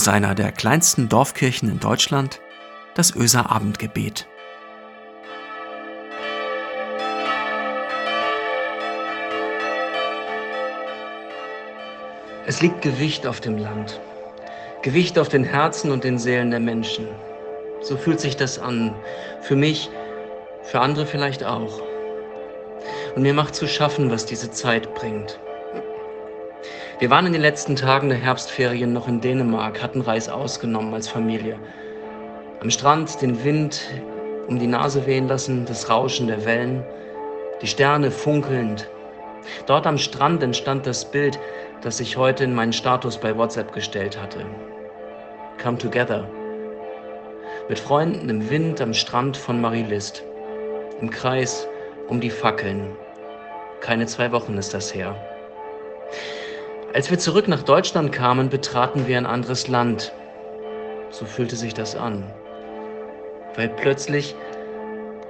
aus einer der kleinsten Dorfkirchen in Deutschland, das Öser Abendgebet. Es liegt Gewicht auf dem Land, Gewicht auf den Herzen und den Seelen der Menschen. So fühlt sich das an. Für mich, für andere vielleicht auch. Und mir macht zu schaffen, was diese Zeit bringt. Wir waren in den letzten Tagen der Herbstferien noch in Dänemark, hatten Reis ausgenommen als Familie. Am Strand den Wind um die Nase wehen lassen, das Rauschen der Wellen, die Sterne funkelnd. Dort am Strand entstand das Bild, das ich heute in meinen Status bei WhatsApp gestellt hatte. Come together. Mit Freunden im Wind am Strand von Marie-List. Im Kreis um die Fackeln. Keine zwei Wochen ist das her. Als wir zurück nach Deutschland kamen, betraten wir ein anderes Land. So fühlte sich das an. Weil plötzlich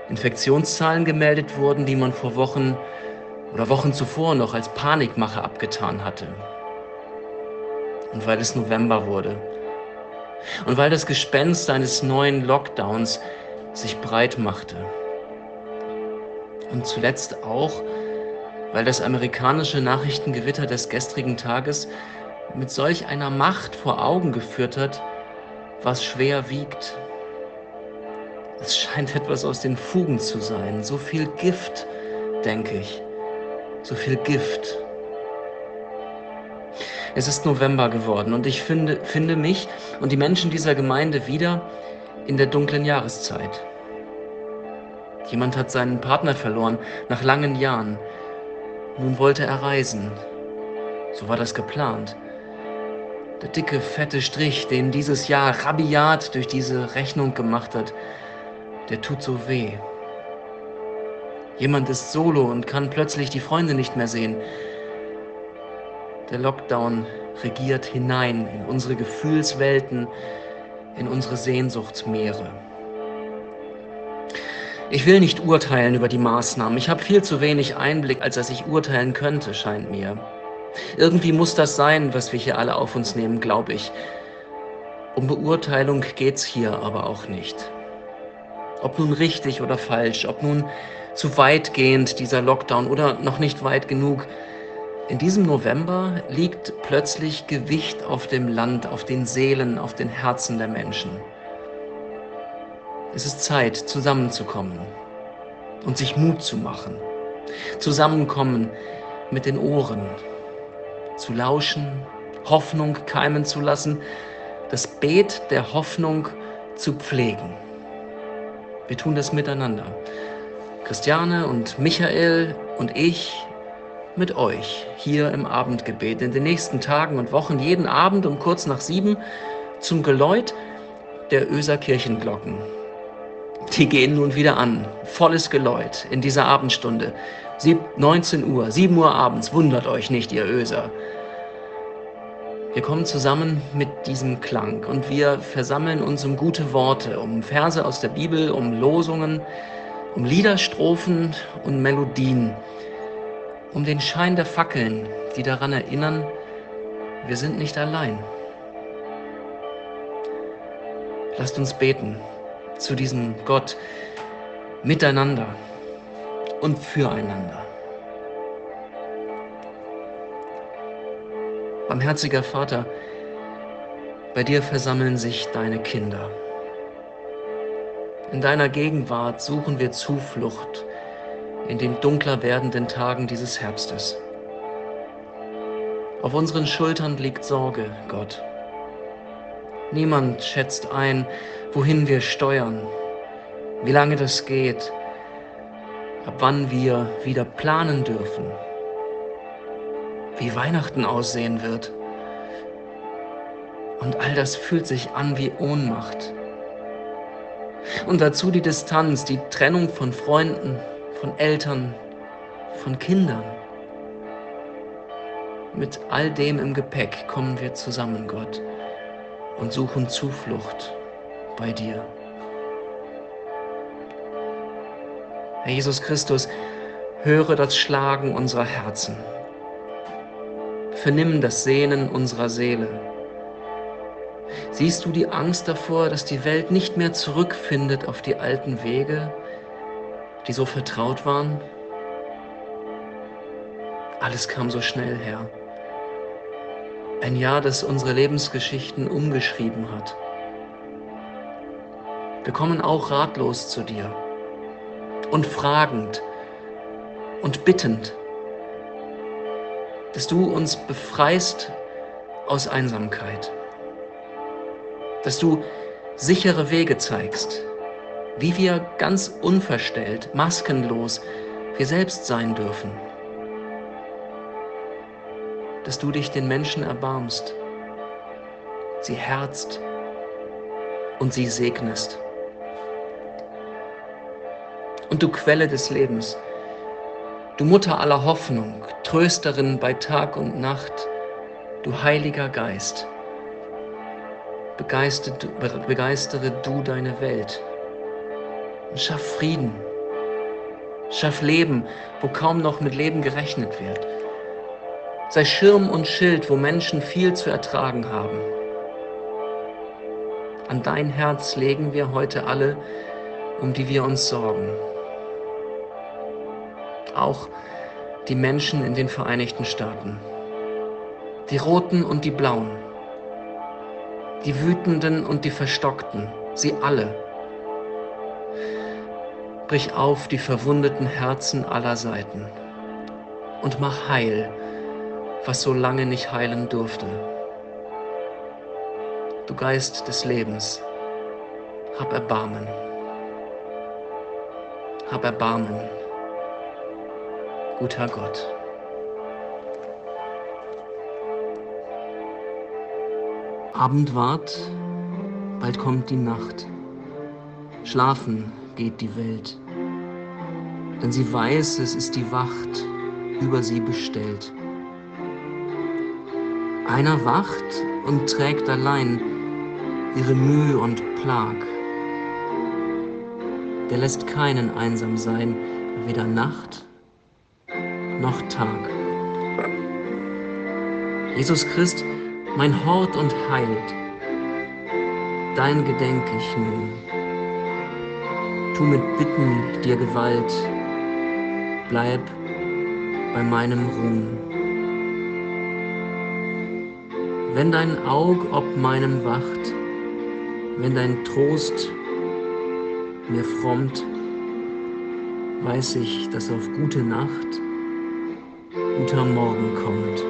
Infektionszahlen gemeldet wurden, die man vor Wochen oder Wochen zuvor noch als Panikmache abgetan hatte. Und weil es November wurde. Und weil das Gespenst eines neuen Lockdowns sich breit machte. Und zuletzt auch, weil das amerikanische Nachrichtengewitter des gestrigen Tages mit solch einer Macht vor Augen geführt hat, was schwer wiegt. Es scheint etwas aus den Fugen zu sein. So viel Gift, denke ich. So viel Gift. Es ist November geworden und ich finde, finde mich und die Menschen dieser Gemeinde wieder in der dunklen Jahreszeit. Jemand hat seinen Partner verloren nach langen Jahren. Nun wollte er reisen. So war das geplant. Der dicke, fette Strich, den dieses Jahr rabiat durch diese Rechnung gemacht hat, der tut so weh. Jemand ist solo und kann plötzlich die Freunde nicht mehr sehen. Der Lockdown regiert hinein in unsere Gefühlswelten, in unsere Sehnsuchtsmeere. Ich will nicht urteilen über die Maßnahmen. Ich habe viel zu wenig Einblick, als dass ich urteilen könnte, scheint mir. Irgendwie muss das sein, was wir hier alle auf uns nehmen, glaube ich. Um Beurteilung geht's hier aber auch nicht. Ob nun richtig oder falsch, ob nun zu weitgehend dieser Lockdown oder noch nicht weit genug. In diesem November liegt plötzlich Gewicht auf dem Land, auf den Seelen, auf den Herzen der Menschen. Es ist Zeit, zusammenzukommen und sich Mut zu machen. Zusammenkommen mit den Ohren, zu lauschen, Hoffnung keimen zu lassen, das Beet der Hoffnung zu pflegen. Wir tun das miteinander. Christiane und Michael und ich mit euch hier im Abendgebet in den nächsten Tagen und Wochen jeden Abend um kurz nach sieben zum Geläut der Öser Kirchenglocken die gehen nun wieder an. Volles Geläut in dieser Abendstunde. 19 Uhr, 7 Uhr abends. Wundert euch nicht, ihr Öser. Wir kommen zusammen mit diesem Klang und wir versammeln uns um gute Worte, um Verse aus der Bibel, um Losungen, um Liederstrophen und Melodien, um den Schein der Fackeln, die daran erinnern, wir sind nicht allein. Lasst uns beten zu diesem Gott miteinander und füreinander. Barmherziger Vater, bei dir versammeln sich deine Kinder. In deiner Gegenwart suchen wir Zuflucht in den dunkler werdenden Tagen dieses Herbstes. Auf unseren Schultern liegt Sorge, Gott. Niemand schätzt ein, wohin wir steuern, wie lange das geht, ab wann wir wieder planen dürfen, wie Weihnachten aussehen wird. Und all das fühlt sich an wie Ohnmacht. Und dazu die Distanz, die Trennung von Freunden, von Eltern, von Kindern. Mit all dem im Gepäck kommen wir zusammen, Gott, und suchen Zuflucht bei dir. Herr Jesus Christus, höre das Schlagen unserer Herzen. Vernimm das Sehnen unserer Seele. Siehst du die Angst davor, dass die Welt nicht mehr zurückfindet auf die alten Wege, die so vertraut waren? Alles kam so schnell her. Ein Jahr, das unsere Lebensgeschichten umgeschrieben hat. Wir kommen auch ratlos zu dir und fragend und bittend, dass du uns befreist aus Einsamkeit, dass du sichere Wege zeigst, wie wir ganz unverstellt, maskenlos wir selbst sein dürfen, dass du dich den Menschen erbarmst, sie herzt und sie segnest. Und du Quelle des Lebens, du Mutter aller Hoffnung, Trösterin bei Tag und Nacht, du Heiliger Geist, begeistere du deine Welt und schaff Frieden, schaff Leben, wo kaum noch mit Leben gerechnet wird. Sei Schirm und Schild, wo Menschen viel zu ertragen haben. An dein Herz legen wir heute alle, um die wir uns sorgen auch die Menschen in den Vereinigten Staaten. Die Roten und die Blauen. Die Wütenden und die Verstockten. Sie alle. Brich auf die verwundeten Herzen aller Seiten und mach heil, was so lange nicht heilen durfte. Du Geist des Lebens, hab Erbarmen. Hab Erbarmen guter Gott. Abend ward, bald kommt die Nacht. Schlafen geht die Welt, denn sie weiß, es ist die Wacht über sie bestellt. Einer wacht und trägt allein ihre Mühe und Plag. Der lässt keinen einsam sein, weder Nacht noch Tag. Jesus Christ, mein Hort und Heilt, dein gedenk ich nun. Tu mit Bitten dir Gewalt, bleib bei meinem Ruhm. Wenn dein Aug ob meinem wacht, wenn dein Trost mir frommt, weiß ich, dass auf gute Nacht guter Morgen kommt.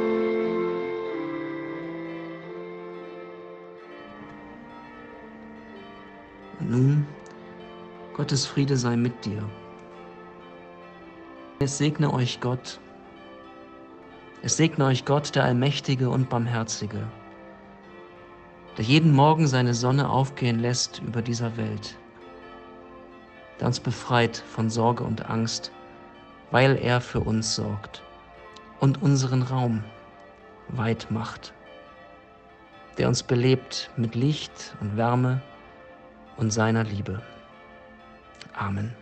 Nun, Gottes Friede sei mit dir. Es segne euch Gott. Es segne euch Gott, der Allmächtige und Barmherzige, der jeden Morgen seine Sonne aufgehen lässt über dieser Welt, der uns befreit von Sorge und Angst, weil er für uns sorgt und unseren Raum weit macht, der uns belebt mit Licht und Wärme und seiner Liebe. Amen.